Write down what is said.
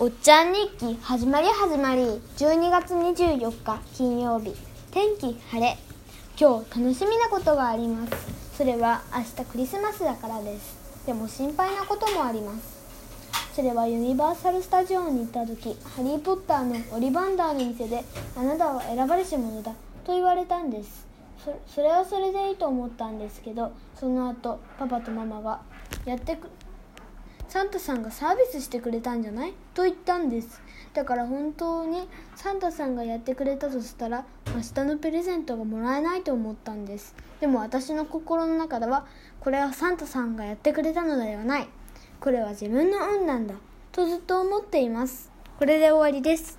おっちゃん日記始まり始まり。12月24日金曜日。天気晴れ。今日楽しみなことがあります。それは明日クリスマスだからです。でも心配なこともあります。それはユニバーサル・スタジオに行った時ハリー・ポッターのオリバンダーの店であなたは選ばれし者だ。と言われたんです。それはそれでいいと思ったんですけどその後パパとママがやってくサンタさんがサービスしてくれたんじゃない？と言ったんです。だから本当にサンタさんがやってくれたとしたら明日のプレゼントがもらえないと思ったんです。でも私の心の中ではこれはサンタさんがやってくれたのではない。これは自分の運なんだとずっと思っています。これで終わりです。